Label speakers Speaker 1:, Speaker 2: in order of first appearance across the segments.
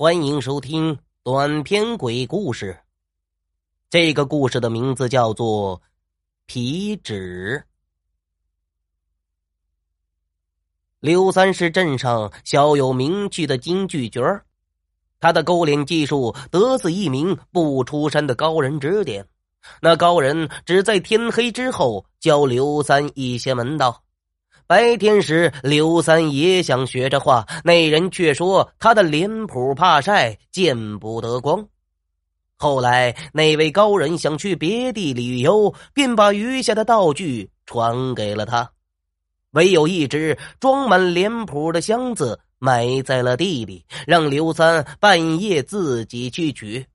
Speaker 1: 欢迎收听短篇鬼故事。这个故事的名字叫做《皮纸》。刘三是镇上小有名气的京剧角儿，他的勾脸技术得自一名不出山的高人指点。那高人只在天黑之后教刘三一些门道。白天时，刘三也想学着画，那人却说他的脸谱怕晒，见不得光。后来，那位高人想去别地旅游，便把余下的道具传给了他，唯有一只装满脸谱的箱子埋在了地里，让刘三半夜自己去取。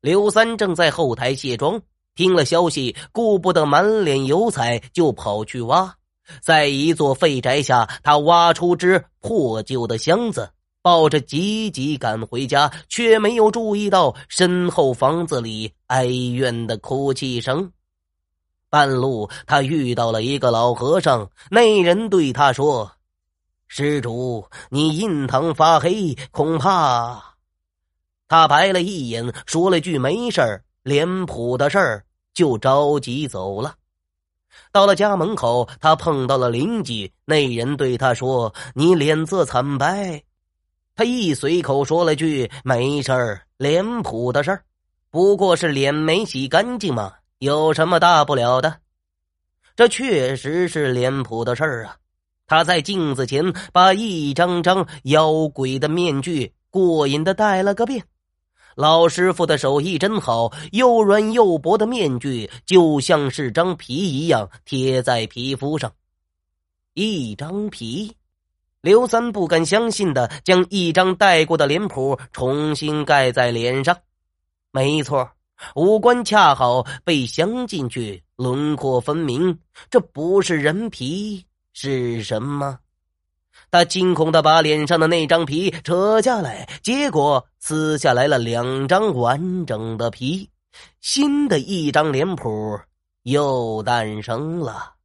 Speaker 1: 刘三正在后台卸妆，听了消息，顾不得满脸油彩，就跑去挖。在一座废宅下，他挖出只破旧的箱子，抱着急急赶回家，却没有注意到身后房子里哀怨的哭泣声。半路，他遇到了一个老和尚，那人对他说：“施主，你印堂发黑，恐怕……”他白了一眼，说了句“没事儿”，脸谱的事儿，就着急走了。到了家门口，他碰到了邻居。那人对他说：“你脸色惨白。”他一随口说了句：“没事儿，脸谱的事儿，不过是脸没洗干净嘛，有什么大不了的？”这确实是脸谱的事儿啊！他在镜子前把一张张妖鬼的面具过瘾的戴了个遍。老师傅的手艺真好，又软又薄的面具就像是张皮一样贴在皮肤上。一张皮，刘三不敢相信的将一张戴过的脸谱重新盖在脸上。没错，五官恰好被镶进去，轮廓分明。这不是人皮是什么？他惊恐的把脸上的那张皮扯下来，结果撕下来了两张完整的皮，新的一张脸谱又诞生了。